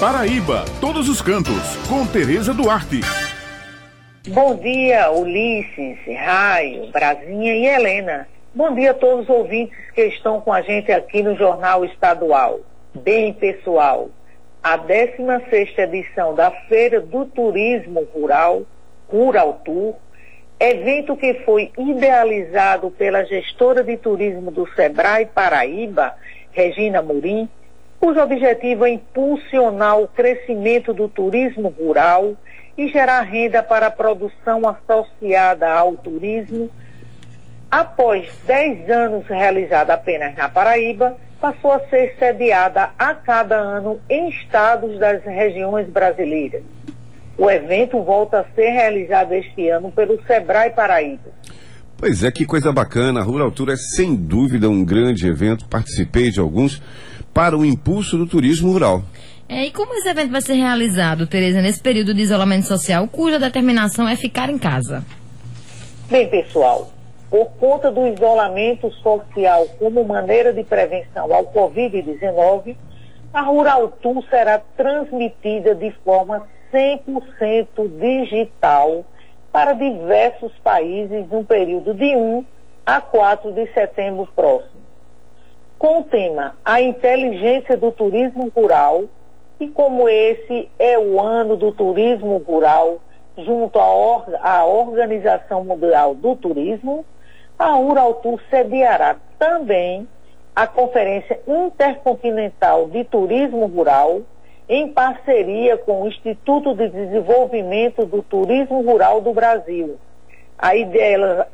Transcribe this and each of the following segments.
Paraíba, todos os cantos, com Tereza Duarte. Bom dia, Ulisses, Raio, Brasinha e Helena. Bom dia a todos os ouvintes que estão com a gente aqui no Jornal Estadual. Bem, pessoal, a 16 edição da Feira do Turismo Rural, Rural Tour, evento que foi idealizado pela gestora de turismo do Sebrae Paraíba, Regina Murim, cujo objetivo é impulsionar o crescimento do turismo rural e gerar renda para a produção associada ao turismo. Após 10 anos realizada apenas na Paraíba, passou a ser sediada a cada ano em estados das regiões brasileiras. O evento volta a ser realizado este ano pelo Sebrae Paraíba. Pois é, que coisa bacana. A Rural Tour é sem dúvida um grande evento. Participei de alguns para o impulso do turismo rural. É, e como esse evento vai ser realizado, Tereza, nesse período de isolamento social, cuja determinação é ficar em casa? Bem, pessoal, por conta do isolamento social como maneira de prevenção ao Covid-19, a Rural Tour será transmitida de forma 100% digital para diversos países no período de 1 a 4 de setembro próximo. Com o tema A Inteligência do Turismo Rural, e como esse é o ano do turismo rural, junto à, or à Organização Mundial do Turismo, a Uraltur sediará também a Conferência Intercontinental de Turismo Rural, em parceria com o Instituto de Desenvolvimento do Turismo Rural do Brasil. A,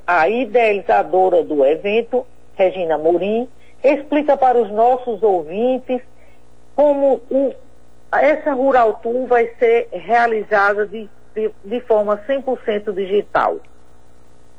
a idealizadora do evento, Regina Morim, explica para os nossos ouvintes como o, essa Rural Tour vai ser realizada de, de, de forma 100% digital.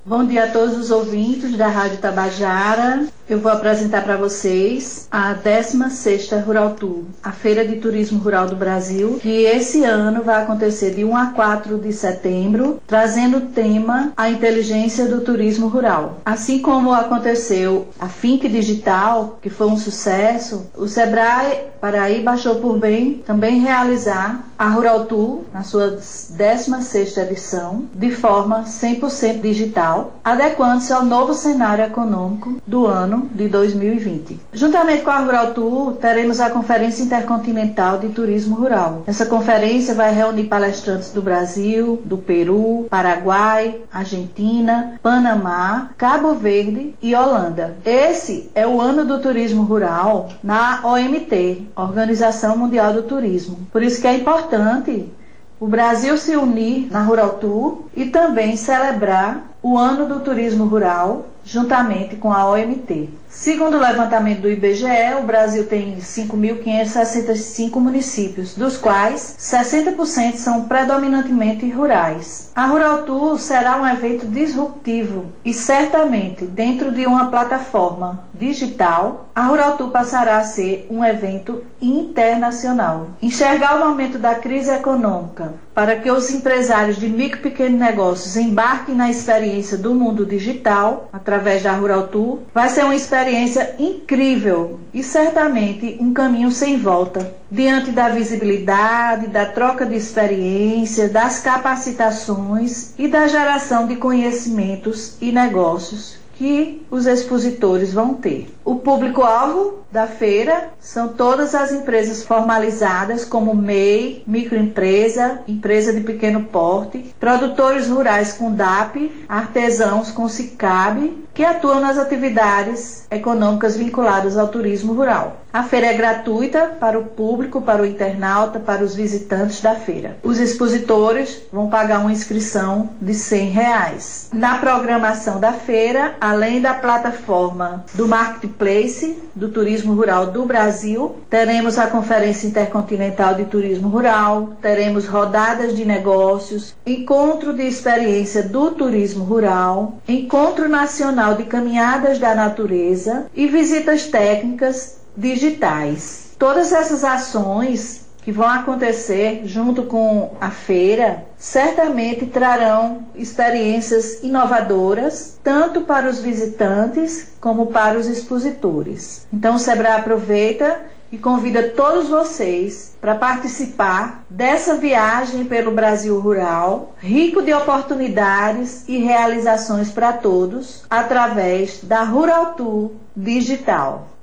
Bom dia a todos os ouvintes da Rádio Tabajara. Eu vou apresentar para vocês a 16ª Rural Tour, a Feira de Turismo Rural do Brasil, que esse ano vai acontecer de 1 a 4 de setembro, trazendo o tema a inteligência do turismo rural. Assim como aconteceu a Fink Digital, que foi um sucesso, o Sebrae Paraíba achou por bem também realizar a Rural Tour na sua 16ª edição, de forma 100% digital, adequando-se ao novo cenário econômico do ano de 2020. Juntamente com a Rural Tour, teremos a Conferência Intercontinental de Turismo Rural. Essa conferência vai reunir palestrantes do Brasil, do Peru, Paraguai, Argentina, Panamá, Cabo Verde e Holanda. Esse é o ano do turismo rural na OMT, Organização Mundial do Turismo. Por isso que é importante o Brasil se unir na Rural Tour e também celebrar o ano do turismo rural juntamente com a OMT. Segundo o levantamento do IBGE, o Brasil tem 5.565 municípios, dos quais 60% são predominantemente rurais. A Rural Tour será um evento disruptivo e certamente dentro de uma plataforma digital, a Rural Tour passará a ser um evento internacional. Enxergar o momento da crise econômica para que os empresários de micro e pequenos negócios embarquem na experiência do mundo digital através da Rural Tour vai ser uma experiência incrível e certamente um caminho sem volta diante da visibilidade, da troca de experiência, das capacitações e da geração de conhecimentos e negócios que os expositores vão ter. O público-alvo da feira são todas as empresas formalizadas, como MEI, microempresa, empresa de pequeno porte, produtores rurais com DAP, artesãos com SICAB, que atuam nas atividades econômicas vinculadas ao turismo rural. A feira é gratuita para o público, para o internauta, para os visitantes da feira. Os expositores vão pagar uma inscrição de 100 reais. Na programação da feira, além da plataforma do Marketplace do Turismo Rural do Brasil, teremos a Conferência Intercontinental de Turismo Rural, teremos rodadas de negócios, encontro de experiência do turismo rural, encontro nacional de caminhadas da natureza e visitas técnicas digitais. Todas essas ações que vão acontecer junto com a feira certamente trarão experiências inovadoras, tanto para os visitantes como para os expositores. Então, o Sebrae aproveita e convida todos vocês para participar dessa viagem pelo Brasil rural, rico de oportunidades e realizações para todos, através da Rural Tour Digital.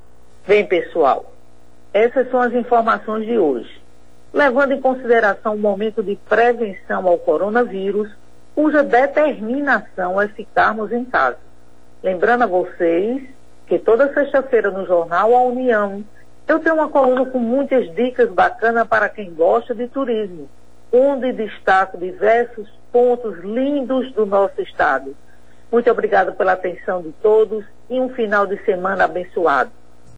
Bem, pessoal, essas são as informações de hoje. Levando em consideração o momento de prevenção ao coronavírus, cuja determinação é ficarmos em casa. Lembrando a vocês que toda sexta-feira no jornal A União eu tenho uma coluna com muitas dicas bacanas para quem gosta de turismo, onde destaco diversos pontos lindos do nosso estado. Muito obrigada pela atenção de todos e um final de semana abençoado.